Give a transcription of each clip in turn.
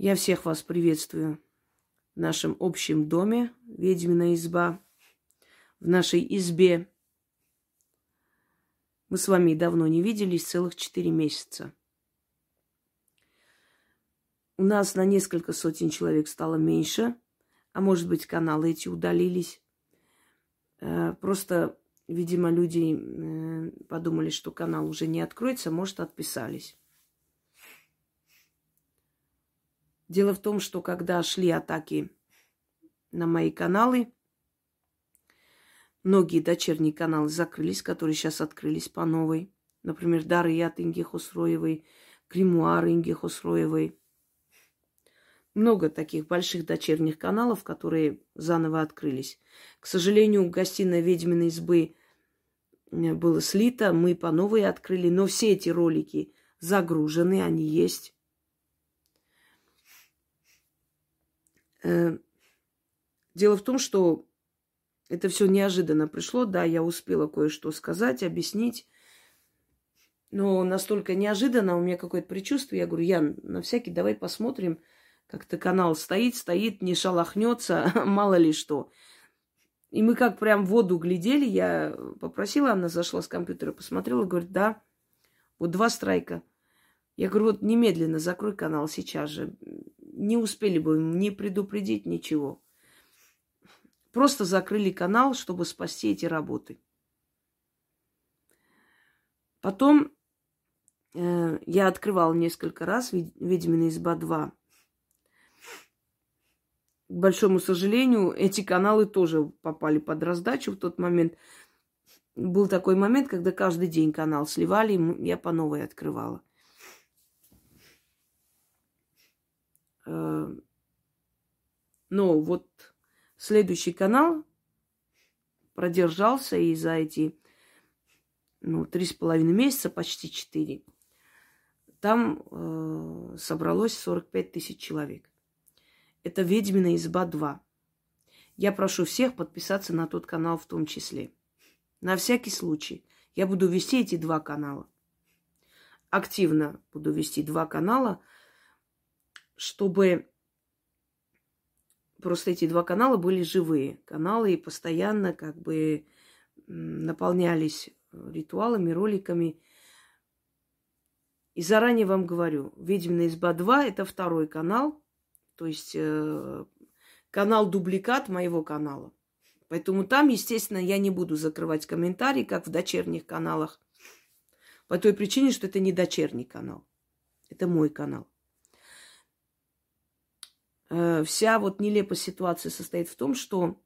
Я всех вас приветствую в нашем общем доме, ведьмина изба, в нашей избе. Мы с вами давно не виделись, целых четыре месяца. У нас на несколько сотен человек стало меньше, а может быть, каналы эти удалились. Э, просто, видимо, люди э, подумали, что канал уже не откроется, может, отписались. Дело в том, что когда шли атаки на мои каналы, многие дочерние каналы закрылись, которые сейчас открылись по новой. Например, Дарьят Инги Хусроевой, Гримуар Инги Хусроевой. Много таких больших дочерних каналов, которые заново открылись. К сожалению, гостиная ведьминой избы э, было слито, мы по новой открыли, но все эти ролики загружены, они есть. Дело в том, что это все неожиданно пришло. Да, я успела кое-что сказать, объяснить. Но настолько неожиданно у меня какое-то предчувствие. Я говорю, Ян, на всякий давай посмотрим, как-то канал стоит, стоит, не шалохнется, мало ли что. И мы как прям в воду глядели, я попросила, она зашла с компьютера, посмотрела, говорит, да, вот два страйка. Я говорю, вот немедленно закрой канал сейчас же не успели бы не предупредить ничего. Просто закрыли канал, чтобы спасти эти работы. Потом э, я открывала несколько раз «Ведьмина изба 2». К большому сожалению, эти каналы тоже попали под раздачу в тот момент. Был такой момент, когда каждый день канал сливали, я по новой открывала. Но вот следующий канал продержался, и за эти ну, три с половиной месяца, почти четыре, там э, собралось 45 тысяч человек. Это «Ведьмина изба 2». Я прошу всех подписаться на тот канал в том числе. На всякий случай. Я буду вести эти два канала. Активно буду вести два канала – чтобы просто эти два канала были живые каналы постоянно как бы наполнялись ритуалами, роликами. И заранее вам говорю, «Ведьмина изба 2» – это второй канал, то есть э, канал-дубликат моего канала. Поэтому там, естественно, я не буду закрывать комментарии, как в дочерних каналах, по той причине, что это не дочерний канал. Это мой канал. Э, вся вот нелепая ситуация состоит в том, что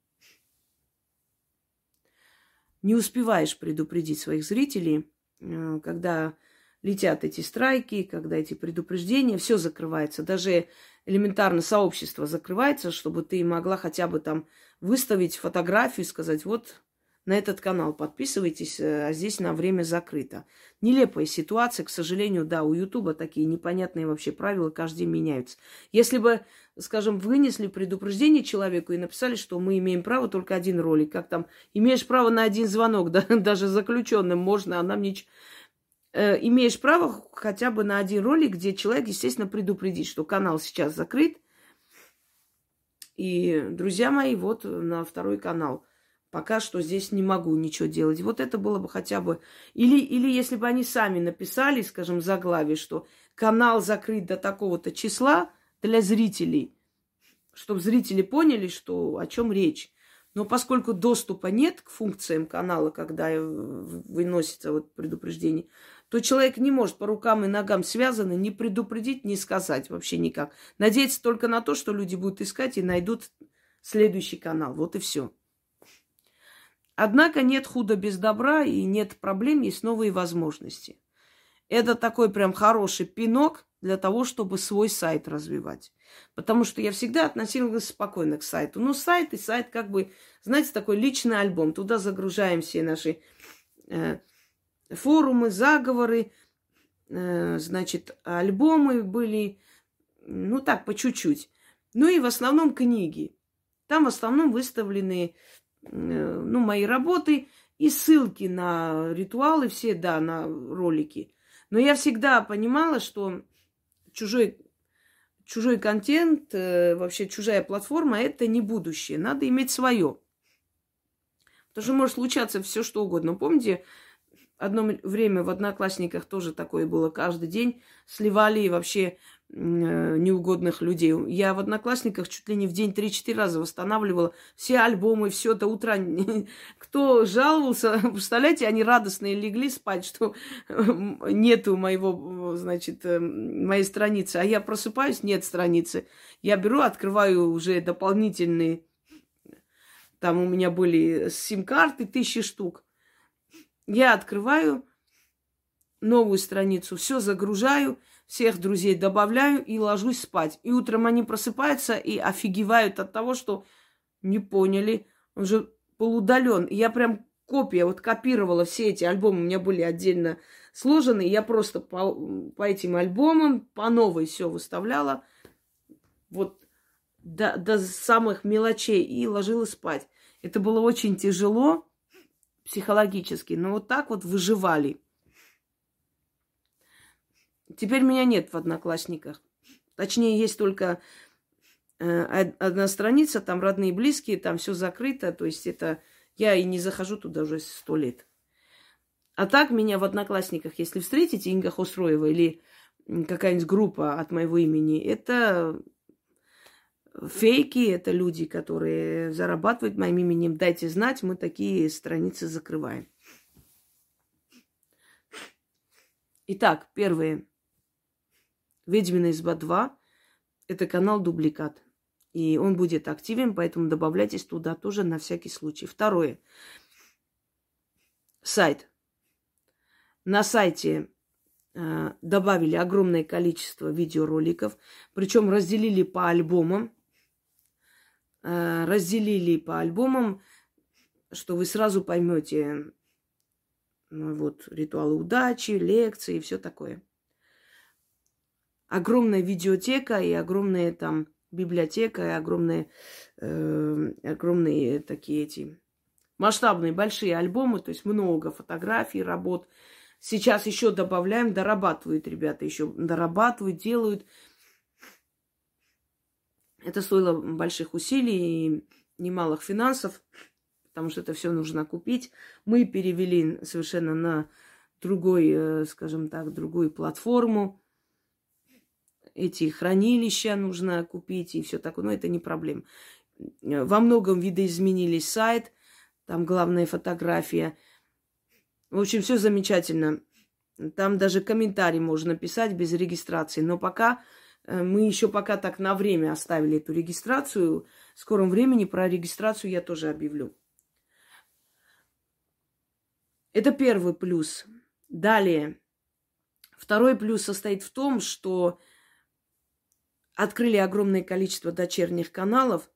не успеваешь предупредить своих зрителей, э, когда летят эти страйки, когда эти предупреждения, все закрывается. Даже элементарно сообщество закрывается, чтобы ты могла хотя бы там выставить фотографию и сказать, вот на этот канал подписывайтесь, э, а здесь на время закрыто. Нелепая ситуация, к сожалению, да, у Ютуба такие непонятные вообще правила каждый день меняются. Если бы, скажем, вынесли предупреждение человеку и написали, что мы имеем право только один ролик, как там, имеешь право на один звонок, да, даже заключенным можно, а нам ничего э, имеешь право хотя бы на один ролик, где человек, естественно, предупредит, что канал сейчас закрыт. И, друзья мои, вот на второй канал – Пока что здесь не могу ничего делать. Вот это было бы хотя бы... Или, или если бы они сами написали, скажем, заглавие, что канал закрыт до такого-то числа для зрителей, чтобы зрители поняли, что, о чем речь. Но поскольку доступа нет к функциям канала, когда выносится вот предупреждение, то человек не может по рукам и ногам связаны не предупредить, не сказать вообще никак. Надеяться только на то, что люди будут искать и найдут следующий канал. Вот и все. Однако нет худа без добра и нет проблем, есть новые возможности. Это такой прям хороший пинок для того, чтобы свой сайт развивать. Потому что я всегда относилась спокойно к сайту. Ну, сайт и сайт как бы, знаете, такой личный альбом. Туда загружаем все наши э, форумы, заговоры, э, значит, альбомы были, ну так, по чуть-чуть. Ну и в основном книги. Там в основном выставлены ну, мои работы и ссылки на ритуалы все, да, на ролики. Но я всегда понимала, что чужой чужой контент, э, вообще чужая платформа – это не будущее. Надо иметь свое. Потому что может случаться все, что угодно. Помните, одно время в Одноклассниках тоже такое было. Каждый день сливали вообще э, неугодных людей. Я в Одноклассниках чуть ли не в день 3-4 раза восстанавливала все альбомы, все до утра. Кто жаловался, представляете, они радостные легли спать, что нету моего, значит, э, моей страницы. А я просыпаюсь, нет страницы. Я беру, открываю уже дополнительные там у меня были сим-карты, тысячи штук. Я открываю новую страницу, все загружаю, всех друзей добавляю и ложусь спать. И утром они просыпаются и офигевают от того, что не поняли. Он же был удален. я прям копия, вот копировала все эти альбомы, у меня были отдельно сложены. Я просто по, по этим альбомам по новой все выставляла. Вот до, до самых мелочей и ложилась спать. Это было очень тяжело психологически, но вот так вот выживали. Теперь меня нет в одноклассниках. Точнее, есть только э, одна страница, там родные и близкие, там все закрыто. То есть это я и не захожу туда уже сто лет. А так меня в одноклассниках, если встретите Инга Хосроева или какая-нибудь группа от моего имени, это фейки, это люди, которые зарабатывают моим именем. Дайте знать, мы такие страницы закрываем. Итак, первое. Ведьмина изба 2 – это канал Дубликат. И он будет активен, поэтому добавляйтесь туда тоже на всякий случай. Второе. Сайт. На сайте э, добавили огромное количество видеороликов, причем разделили по альбомам. Э, разделили по альбомам, что вы сразу поймете ну, вот, ритуалы удачи, лекции и все такое. Огромная видеотека и огромная там библиотека, и огромные, э, огромные такие эти масштабные большие альбомы, то есть много фотографий, работ. Сейчас еще добавляем, дорабатывают ребята, еще дорабатывают, делают. Это стоило больших усилий и немалых финансов, потому что это все нужно купить. Мы перевели совершенно на другой, э, скажем так, другую платформу. Эти хранилища нужно купить и все такое, но это не проблема. Во многом видоизменили сайт, там главная фотография. В общем, все замечательно. Там даже комментарий можно писать без регистрации, но пока Э, мы еще пока так на время оставили эту регистрацию. В скором времени про регистрацию я тоже объявлю. Это первый плюс. Далее. Второй плюс состоит в том, что открыли огромное количество дочерних каналов.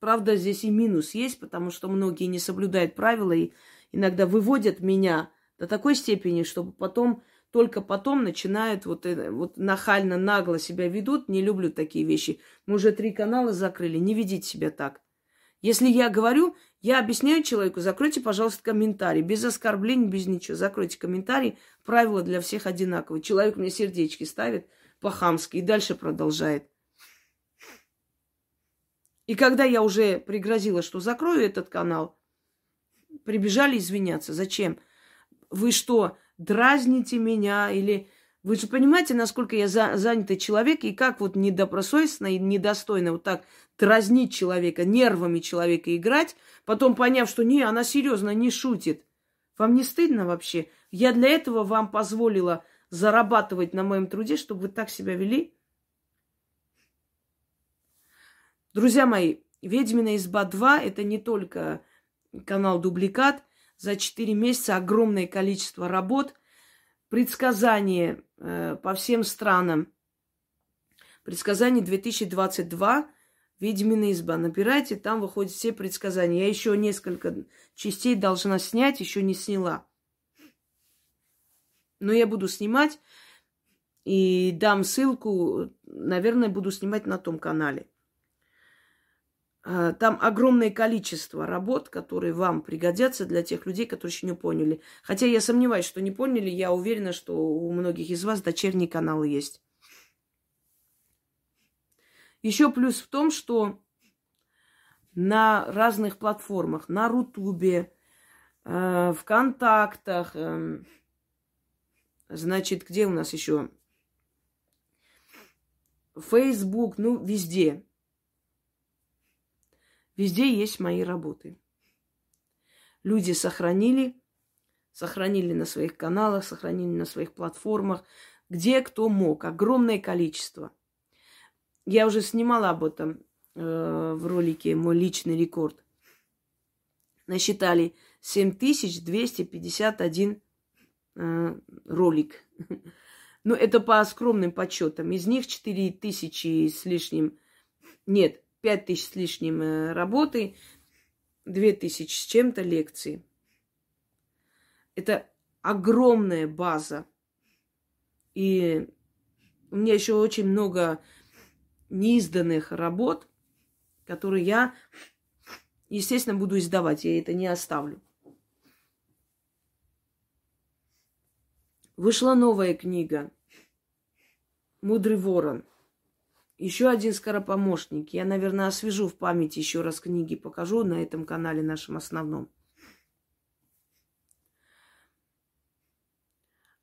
Правда, здесь и минус есть, потому что многие не соблюдают правила и иногда выводят меня до такой степени, чтобы потом только потом начинают вот, вот нахально, нагло себя ведут. Не люблю такие вещи. Мы уже три канала закрыли. Не ведите себя так. Если я говорю, я объясняю человеку, закройте, пожалуйста, комментарий. Без оскорблений, без ничего. Закройте комментарий. Правила для всех одинаковые. Человек мне сердечки ставит по-хамски и дальше продолжает. И когда я уже пригрозила, что закрою этот канал, прибежали извиняться. Зачем? Вы что, дразните меня или... Вы же понимаете, насколько я за, занятый человек, и как вот недобросовестно и недостойно вот так дразнить человека, нервами человека играть, потом поняв, что не, она серьезно не шутит. Вам не стыдно вообще? Я для этого вам позволила зарабатывать на моем труде, чтобы вы так себя вели? Друзья мои, «Ведьмина изба 2» – это не только канал «Дубликат», за 4 месяца огромное количество работ, предсказания э, по всем странам. Предсказание 2022, Ведьмина изба. Набирайте, там выходят все предсказания. Я еще несколько частей должна снять, еще не сняла. Но я буду снимать и дам ссылку, наверное, буду снимать на том канале. А, там огромное количество работ, которые вам пригодятся для тех людей, которые еще не поняли. Хотя я сомневаюсь, что не поняли. Я уверена, что у многих из вас дочерние каналы есть. Еще плюс в том, что на разных платформах, на Рутубе, э, ВКонтактах, э, значит, где у нас еще? Фейсбук, ну, везде. Везде есть мои работы. Люди сохранили, сохранили на своих каналах, сохранили на своих платформах, где кто мог, огромное количество. Я уже снимала об этом э, в ролике «Мой личный рекорд». Насчитали 7251 э, ролик. Но это по скромным подсчетам. Из них 4000 с лишним, нет, 5000 с лишним э, работы, 2000 с чем-то лекций. Это огромная база. И у меня еще очень много неизданных работ, которые я, естественно, буду издавать. Я это не оставлю. Вышла новая книга «Мудрый ворон». Еще один скоропомощник. Я, наверное, освежу в памяти еще раз книги, покажу на этом канале нашем основном.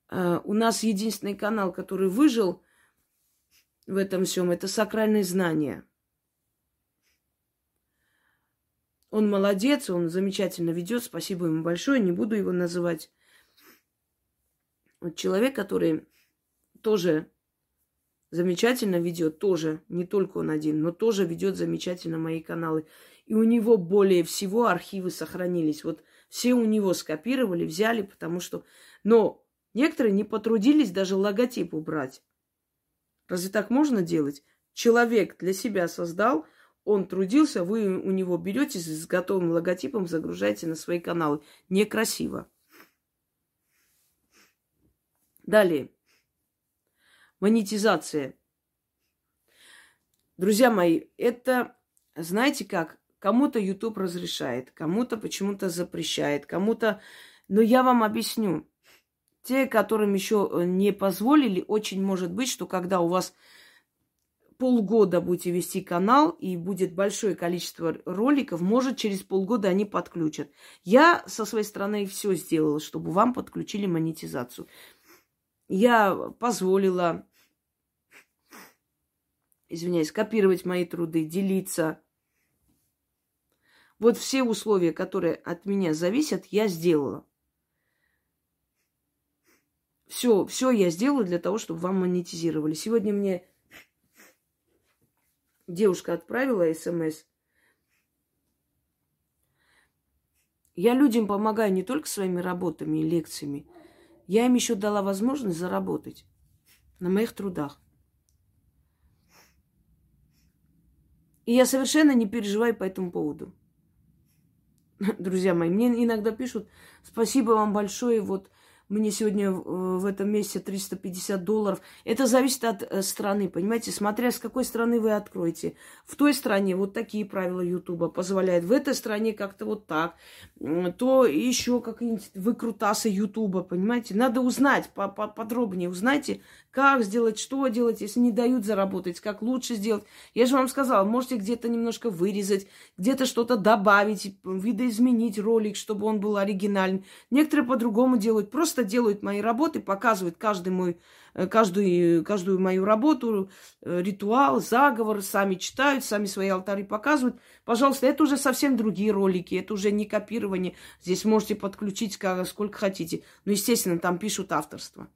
Uh, у нас единственный канал, который выжил в этом всем, это сакральные знания. Он молодец, он замечательно ведет, спасибо ему большое, не буду его называть. Вот человек, который тоже замечательно ведет, тоже, не только он один, но тоже ведет замечательно мои каналы. И у него более всего архивы сохранились. Вот все у него скопировали, взяли, потому что... Но некоторые не потрудились даже логотип убрать. Разве так можно делать? Человек для себя создал, он трудился, вы у него берете с готовым логотипом, загружаете на свои каналы. Некрасиво. Далее. Монетизация. Друзья мои, это, знаете как, кому-то YouTube разрешает, кому-то почему-то запрещает, кому-то... Но я вам объясню. Те, которым еще э, не позволили, очень может быть, что когда у вас полгода будете вести канал и будет большое количество роликов, может, через полгода они подключат. Я со своей стороны все сделала, чтобы вам подключили монетизацию. Я позволила, извиняюсь, копировать мои труды, делиться. Вот все условия, которые от меня зависят, я сделала. Все, все я сделала для того, чтобы вам монетизировали. Сегодня мне девушка отправила смс. Я людям помогаю не только своими работами и лекциями, я им еще дала возможность заработать на моих трудах. И я совершенно не переживаю по этому поводу. Друзья мои, мне иногда пишут, спасибо вам большое, вот мне сегодня в этом месяце 350 долларов. Это зависит от э, страны, понимаете? Смотря с какой страны вы откроете. В той стране вот такие правила Ютуба позволяют. В этой стране как-то вот так. То еще какие-нибудь выкрутасы Ютуба, понимаете? Надо узнать подробнее. Узнайте, как сделать, что делать, если не дают заработать, как лучше сделать. Я же вам сказала, можете где-то немножко вырезать, где-то что-то добавить, видоизменить ролик, чтобы он был оригинальный. Некоторые по-другому делают. Просто просто делают мои работы, показывают каждый мой, э, каждую, каждую мою работу, э, ритуал, заговор, сами читают, сами свои алтари показывают. Пожалуйста, это уже совсем другие ролики, это уже не копирование. Здесь можете подключить сколько хотите. Но, естественно, там пишут авторство.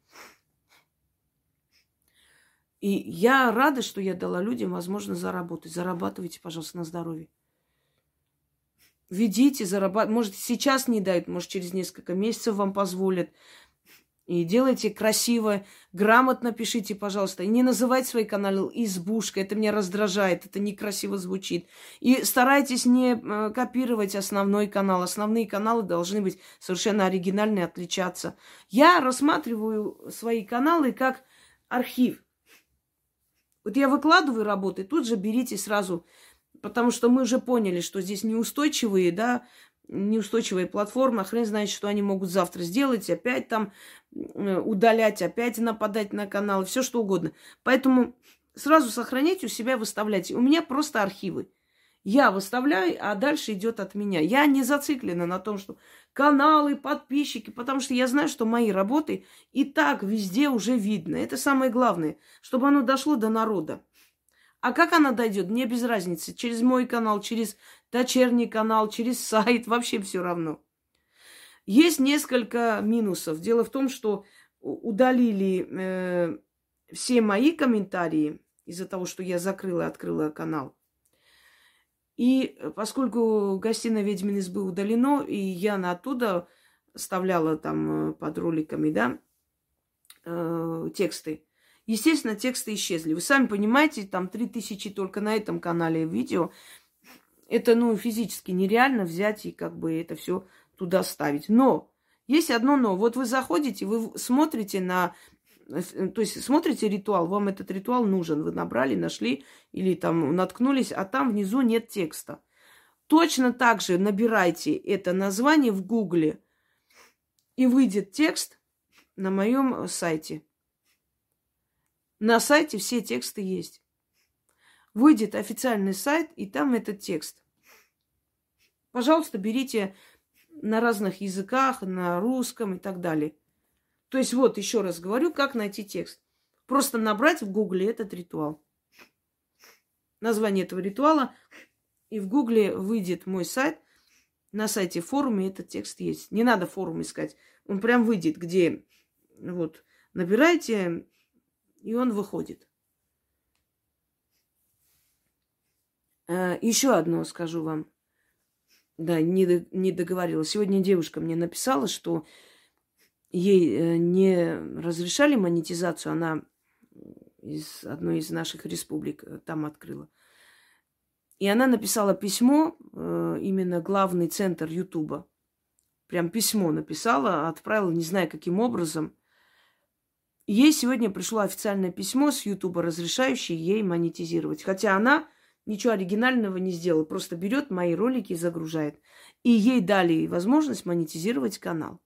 И я рада, что я дала людям возможность заработать. Зарабатывайте, пожалуйста, на здоровье. Ведите, зарабатывайте. Может, сейчас не дают, может, через несколько месяцев вам позволят. И делайте красиво, грамотно пишите, пожалуйста. И не называйте свой канал избушкой. Это меня раздражает, это некрасиво звучит. И старайтесь не э, копировать основной канал. Основные каналы должны быть совершенно оригинальные, отличаться. Я рассматриваю свои каналы как архив. Вот я выкладываю работы, тут же берите сразу Потому что мы уже поняли, что здесь неустойчивые, да, неустойчивая платформа, хрен знает, что они могут завтра сделать, опять там э, удалять, опять нападать на канал, все что угодно. Поэтому сразу сохраняйте у себя, выставляйте. У меня просто архивы. Я выставляю, а дальше идет от меня. Я не зациклена на том, что каналы, подписчики, потому что я знаю, что мои работы и так везде уже видно. Это самое главное, чтобы оно дошло до народа. А как она дойдет, мне без разницы. Через мой канал, через дочерний канал, через сайт, вообще все равно. Есть несколько минусов. Дело в том, что удалили э, все мои комментарии из-за того, что я закрыла и открыла канал. И поскольку гостиная ведьмин избы удалено, и я на оттуда вставляла там э, под роликами, да, э, тексты. Естественно, тексты исчезли. Вы сами понимаете, там 3000 только на этом канале видео. Это, ну, физически нереально взять и как бы это все туда ставить. Но есть одно но. Вот вы заходите, вы смотрите на Э, то есть смотрите ритуал, вам этот ритуал нужен, вы набрали, нашли или там наткнулись, а там внизу нет текста. Точно так же набирайте это название в Гугле, и выйдет текст на моем сайте. На сайте все тексты есть. Выйдет официальный сайт, и там этот текст. Пожалуйста, берите на разных языках, на русском и так далее. То есть вот еще раз говорю, как найти текст. Просто набрать в гугле этот ритуал. Название этого ритуала. И в гугле выйдет мой сайт. На сайте форуме этот текст есть. Не надо форум искать. Он прям выйдет, где вот набираете, и он выходит. А, еще одно скажу вам. Да, не, не договорила. Сегодня девушка мне написала, что ей э, не разрешали монетизацию, она из одной из наших республик э, там открыла. И она написала письмо, э, именно главный центр Ютуба. Прям письмо написала, отправила, не знаю каким образом. Ей сегодня пришло официальное письмо с Ютуба, разрешающее ей монетизировать. Хотя она ничего оригинального не сделала, просто берет мои ролики и загружает. И ей дали возможность монетизировать канал.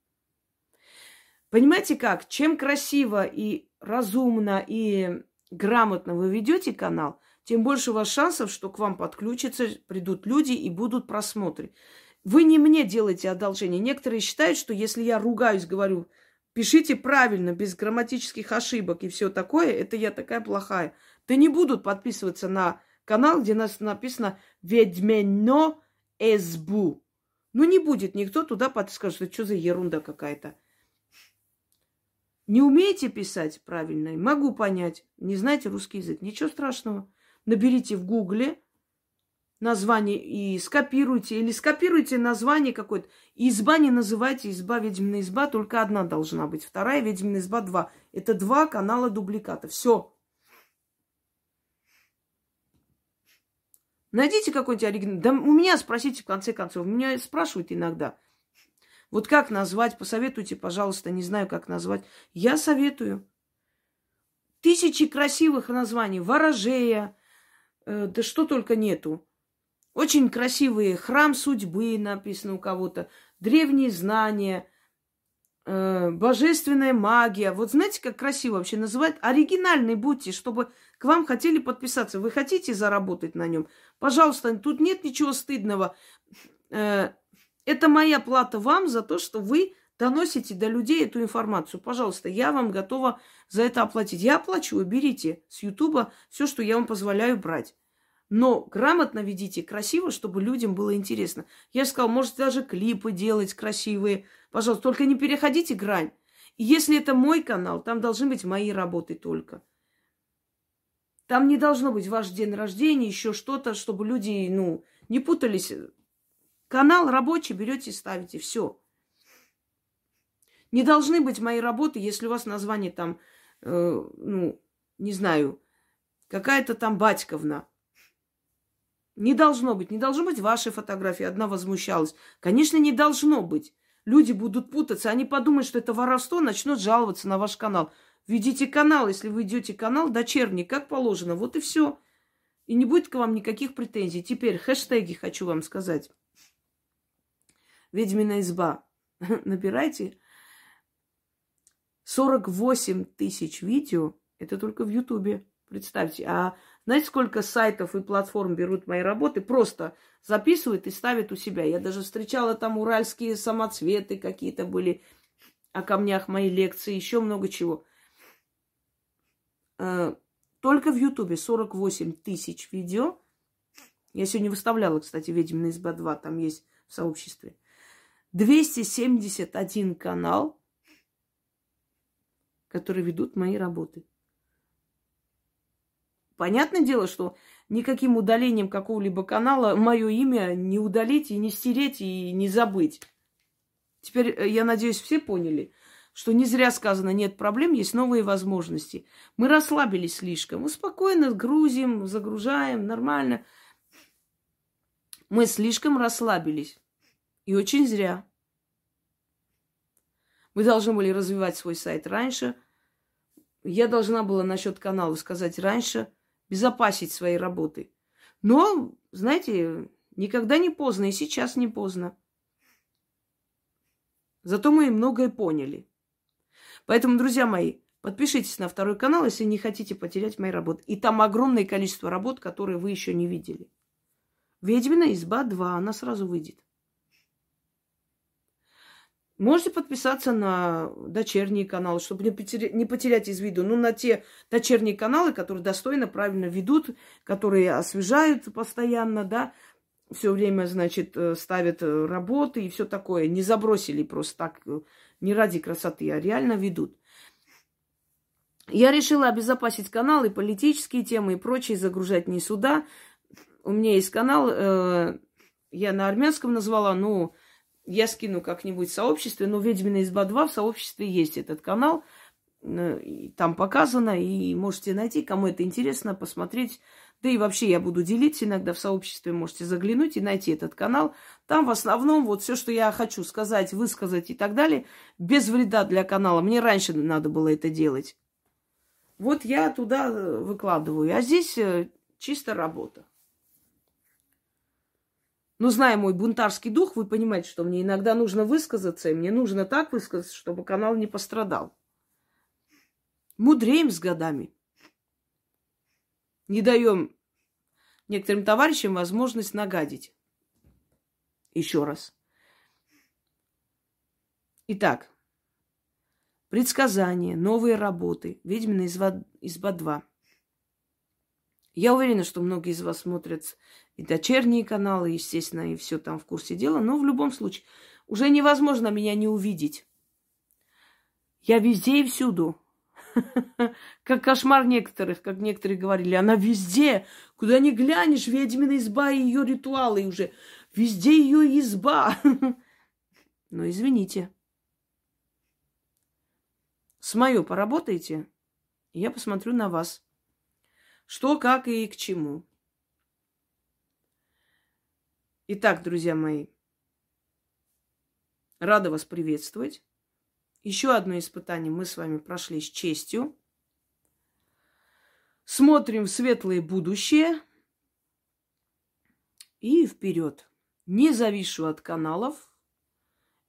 Понимаете как? Чем красиво и разумно и грамотно вы ведете канал, тем больше у вас шансов, что к вам подключатся, придут люди и будут просмотры. Вы не мне делаете одолжение. Некоторые считают, что если я ругаюсь, говорю, пишите правильно, без грамматических ошибок и все такое, это я такая плохая. Да не будут подписываться на канал, где нас написано «Ведьмено СБУ». Ну, не будет никто туда подскажет, что что за ерунда какая-то. Не умеете писать правильно? Могу понять. Не знаете русский язык? Ничего страшного. Наберите в гугле название и скопируйте. Или скопируйте название какое-то. Изба не называйте изба, ведьмина изба. Только одна должна быть. Вторая ведьмина изба два. Это два канала дубликата. Все. Найдите какой-нибудь оригинал. Да у меня спросите в конце концов. Меня спрашивают иногда. Вот как назвать? Посоветуйте, пожалуйста, не знаю, как назвать. Я советую. Тысячи красивых названий. Ворожея, э, да что только нету. Очень красивые. Храм судьбы написано у кого-то. Древние знания. Э, божественная магия. Вот знаете, как красиво вообще называть? Оригинальный будьте, чтобы к вам хотели подписаться. Вы хотите заработать на нем? Пожалуйста, тут нет ничего стыдного. Э, это моя плата вам за то, что вы доносите до людей эту информацию. Пожалуйста, я вам готова за это оплатить. Я оплачу, берите с Ютуба все, что я вам позволяю брать. Но грамотно ведите, красиво, чтобы людям было интересно. Я же сказала, можете даже клипы делать красивые. Пожалуйста, только не переходите грань. И если это мой канал, там должны быть мои работы только. Там не должно быть ваш день рождения, еще что-то, чтобы люди, ну, не путались Канал рабочий берете и ставите. Все. Не должны быть мои работы, если у вас название там, э, ну, не знаю, какая-то там Батьковна. Не должно быть. Не должно быть вашей фотографии. Одна возмущалась. Конечно, не должно быть. Люди будут путаться. Они подумают, что это воровство, начнут жаловаться на ваш канал. Ведите канал, если вы идете канал дочерний, как положено. Вот и все. И не будет к вам никаких претензий. Теперь хэштеги хочу вам сказать. Ведьмина изба. Набирайте. 48 тысяч видео. Это только в Ютубе. Представьте, а знаете, сколько сайтов и платформ берут мои работы, просто записывают и ставят у себя. Я даже встречала там уральские самоцветы какие-то были, о камнях мои лекции, еще много чего. Э, только в Ютубе 48 тысяч видео. Я сегодня выставляла, кстати, «Ведьмина изба 2», там есть в сообществе. 271 канал, который ведут мои работы. Понятное дело, что никаким удалением какого-либо канала мое имя не удалить и не стереть и не забыть. Теперь, э, я надеюсь, все поняли, что не зря сказано, нет проблем, есть новые возможности. Мы расслабились слишком. Мы спокойно грузим, загружаем, нормально. Мы слишком расслабились. И очень зря. Мы должны были развивать свой сайт раньше. Я должна была насчет канала сказать раньше – безопасить свои работы. Но, знаете, никогда не поздно, и сейчас не поздно. Зато мы многое поняли. Поэтому, друзья мои, подпишитесь на второй канал, если не хотите потерять мои работы. И там огромное количество работ, которые вы еще не видели. Ведьмина изба 2, она сразу выйдет. Можете подписаться на дочерние каналы, чтобы не потерять, из виду. Ну, на те дочерние каналы, которые достойно, правильно ведут, которые освежают постоянно, да, все время, значит, э, ставят э, работы и все такое. Не забросили просто так, э, не ради красоты, а реально ведут. Я решила обезопасить канал и политические темы и прочие загружать не сюда. У меня есть канал, э, я на армянском назвала, ну, я скину как-нибудь в сообществе, но «Ведьмина изба 2» в сообществе есть этот канал. Э, там показано, и можете найти, кому это интересно, посмотреть. Да и вообще я буду делиться иногда в сообществе, можете заглянуть и найти этот канал. Там в основном вот все, что я хочу сказать, высказать и так далее, без вреда для канала. Мне раньше надо было это делать. Вот я туда э, выкладываю. А здесь э, чисто работа. Но зная мой бунтарский дух, вы понимаете, что мне иногда нужно высказаться, и мне нужно так высказаться, чтобы канал не пострадал. Мудреем с годами. Не даем некоторым товарищам возможность нагадить. Еще раз. Итак, предсказания, новые работы, ведьмина изба, изба 2. Я уверена, что многие из вас смотрят и дочерние каналы, естественно, и все там в курсе дела. Но в любом случае, уже невозможно меня не увидеть. Я везде и всюду. Как кошмар некоторых, как некоторые говорили. Она везде. Куда ни глянешь, ведьмина изба и ее ритуалы уже. Везде ее изба. Но извините. С мое поработаете, я посмотрю на вас. Что, как и к чему. Итак, друзья мои, рада вас приветствовать. Еще одно испытание мы с вами прошли с честью. Смотрим в светлое будущее и вперед. Не завишу от каналов.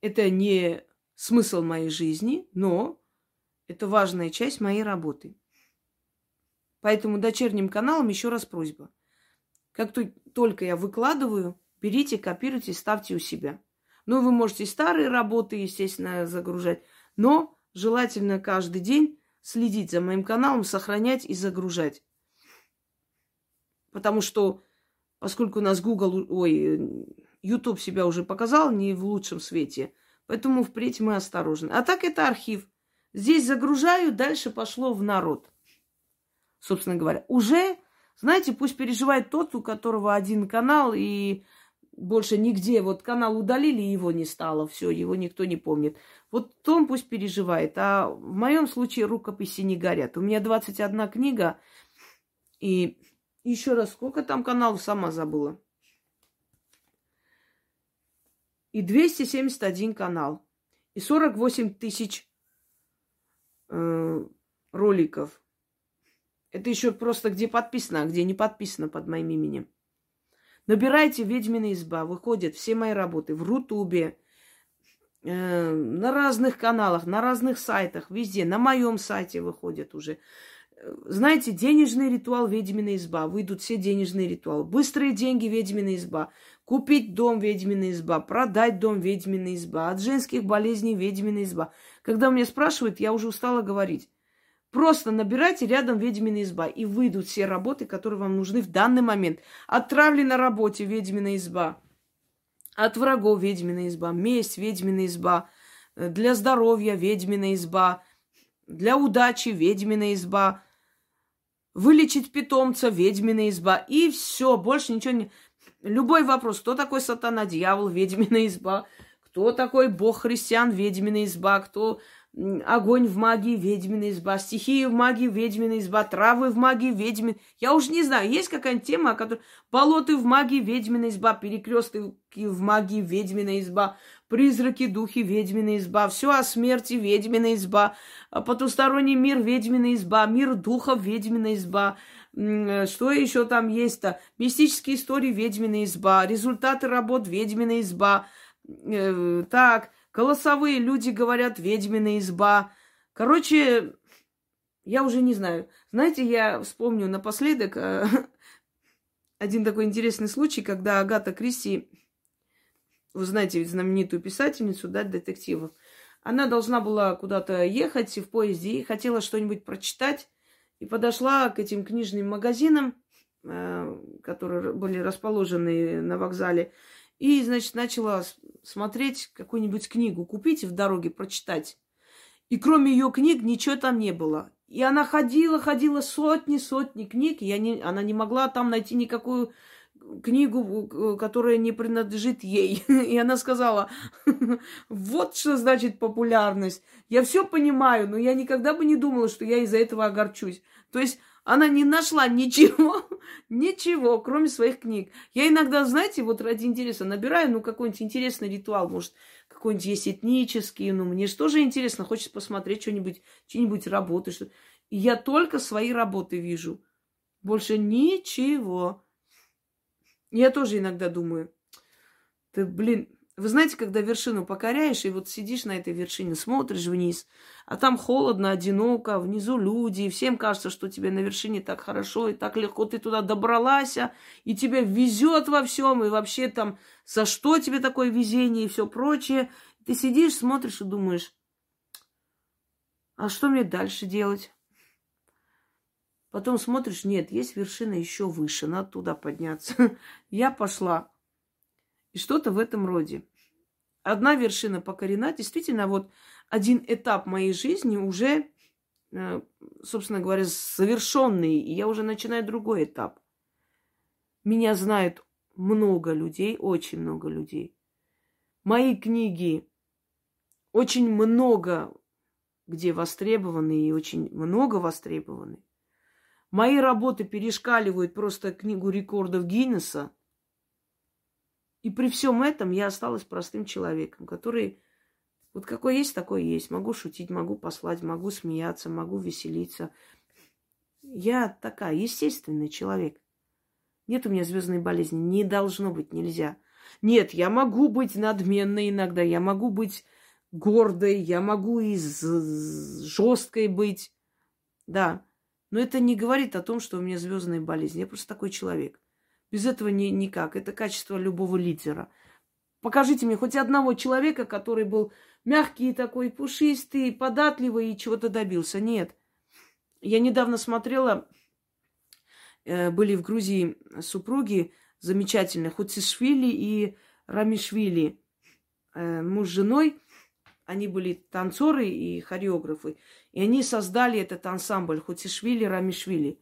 Это не смысл моей жизни, но это важная часть моей работы. Поэтому дочерним каналам еще раз просьба. Как только я выкладываю, берите, копируйте, ставьте у себя. Ну, вы можете старые работы, естественно, загружать, но желательно каждый день следить за моим каналом, сохранять и загружать. Потому что, поскольку у нас Google, ой, YouTube себя уже показал не в лучшем свете, поэтому впредь мы осторожны. А так это архив. Здесь загружаю, дальше пошло в народ собственно говоря. Уже, знаете, пусть переживает тот, у которого один канал, и больше нигде, вот канал удалили, его не стало, все, его никто не помнит. Вот он пусть переживает. А в моем случае рукописи не горят. У меня 21 книга, и еще раз, сколько там каналов, сама забыла. И 271 канал. И 48 тысяч э, роликов. Это еще просто где подписано, а где не подписано под моим именем. Набирайте «Ведьмина изба». Выходят все мои работы в Рутубе, э, на разных каналах, на разных сайтах, везде. На моем сайте выходят уже. знаете, денежный ритуал ведьмина изба. Выйдут все денежные ритуалы. Быстрые деньги ведьмина изба. Купить дом ведьмина изба. Продать дом ведьмина изба. От женских болезней ведьмина изба. Когда меня спрашивают, я уже устала говорить. Просто набирайте рядом ведьмина изба, и выйдут все работы, которые вам нужны в данный момент. Отравли на работе ведьмина изба. От врагов ведьмина изба. Месть ведьмина изба. Для здоровья ведьмина изба. Для удачи ведьмина изба. Вылечить питомца ведьмина изба. И все, больше ничего не... Любой вопрос, кто такой сатана, дьявол, ведьмина изба, кто такой бог христиан, ведьмина изба, кто огонь в магии, ведьмина изба, стихии в магии, ведьмина изба, травы в магии, ведьмин. Я уже не знаю, есть какая-нибудь тема, о которой... Болоты в магии, ведьмина изба, перекрестки в магии, ведьмина изба, призраки, духи, ведьмина изба, все о смерти, ведьмина изба, потусторонний мир, ведьмина изба, мир духов, ведьмина изба, что еще там есть-то? Мистические истории, ведьмина изба, результаты работ, ведьмина изба, э, так, Голосовые люди говорят, ведьмина изба. Короче, я уже не знаю. Знаете, я вспомню напоследок э, один такой интересный случай, когда Агата Кристи, вы знаете, знаменитую писательницу, да, детективов, она должна была куда-то ехать в поезде и хотела что-нибудь прочитать. И подошла к этим книжным магазинам, э, которые были расположены на вокзале. И, значит, начала смотреть какую-нибудь книгу, купить в дороге, прочитать. И кроме ее книг ничего там не было. И она ходила, ходила сотни, сотни книг, и не, она не могла там найти никакую книгу, которая не принадлежит ей. И она сказала, вот что значит популярность. Я все понимаю, но я никогда бы не думала, что я из-за этого огорчусь. То есть она не нашла ничего, ничего, кроме своих книг. Я иногда, знаете, вот ради интереса набираю, ну, какой-нибудь интересный ритуал, может, какой-нибудь есть этнический, ну, мне же тоже интересно, хочется посмотреть что-нибудь, чьи-нибудь работы. Что... И я только свои работы вижу. Больше ничего. Я тоже иногда думаю, ты, блин, вы знаете, когда вершину покоряешь, и вот сидишь на этой вершине, смотришь вниз, а там холодно, одиноко, внизу люди, и всем кажется, что тебе на вершине так хорошо и так легко ты туда добралась, а, и тебе везет во всем, и вообще там за что тебе такое везение и все прочее. Ты сидишь, смотришь и думаешь, а что мне дальше делать? Потом смотришь, нет, есть вершина еще выше, надо туда подняться. Я пошла. И что-то в этом роде. Одна вершина покорена. Действительно, вот один этап моей жизни уже, э, собственно говоря, завершенный. И я уже начинаю другой этап. Меня знают много людей, очень много людей. Мои книги очень много где востребованы и очень много востребованы. Мои работы перешкаливают просто книгу рекордов Гиннесса – и при всем этом я осталась простым человеком, который вот какой есть, такой есть. Могу шутить, могу послать, могу смеяться, могу веселиться. Я такая, естественный человек. Нет у меня звездной болезни. Не должно быть, нельзя. Нет, я могу быть надменной иногда, я могу быть гордой, я могу и жесткой быть. Да. Но это не говорит о том, что у меня звездная болезнь. Я просто такой человек. Без этого ни, никак. Это качество любого лидера. Покажите мне хоть одного человека, который был мягкий такой, пушистый, податливый и чего-то добился. Нет. Я недавно смотрела, э, были в Грузии супруги замечательные, Хуцишвили и Рамишвили. Э, муж с женой, они были танцоры и хореографы. И они создали этот ансамбль Хуцишвили, Рамишвили.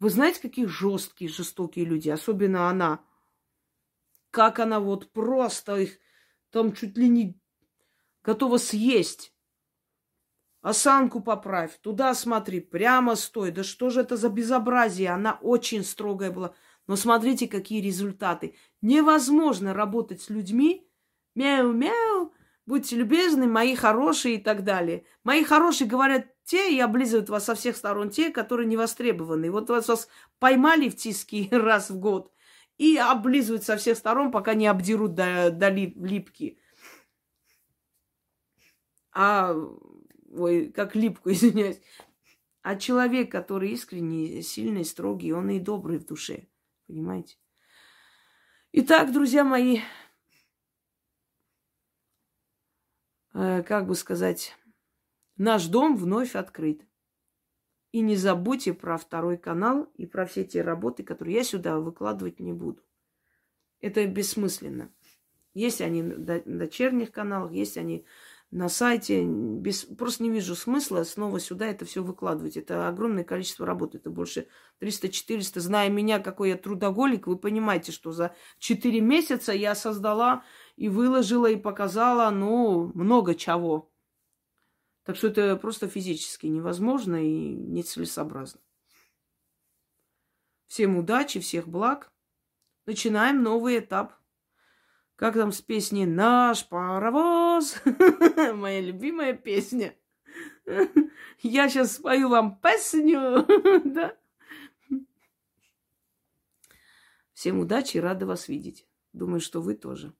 Вы знаете, какие жесткие, жестокие люди, особенно она. Как она вот просто их там чуть ли не готова съесть. Осанку поправь, туда смотри, прямо стой. Да что же это за безобразие? Она очень строгая была. Но смотрите, какие результаты. Невозможно работать с людьми. Мяу-мяу, будьте любезны, мои хорошие и так далее. Мои хорошие говорят те и облизывают вас со всех сторон те, которые не востребованы. Вот вас, вас поймали в тиски раз в год и облизывают со всех сторон, пока не обдерут до, до лип, липки. А, ой, как липку, извиняюсь. А человек, который искренний, сильный, строгий, он и добрый в душе. Понимаете? Итак, друзья мои, э, как бы сказать, наш дом вновь открыт. И не забудьте про второй канал и про все те работы, которые я сюда выкладывать не буду. Это бессмысленно. Есть они на дочерних каналах, есть они на сайте. Без, просто не вижу смысла снова сюда это все выкладывать. Это огромное количество работы. Это больше 300-400. Зная меня, какой я трудоголик, вы понимаете, что за 4 месяца я создала и выложила, и показала, ну, много чего. Так что это просто физически невозможно и нецелесообразно. Всем удачи, всех благ. Начинаем новый этап как там с песней «Наш паровоз»? Моя любимая песня. Я сейчас спою вам песню. да? Всем удачи, рада вас видеть. Думаю, что вы тоже.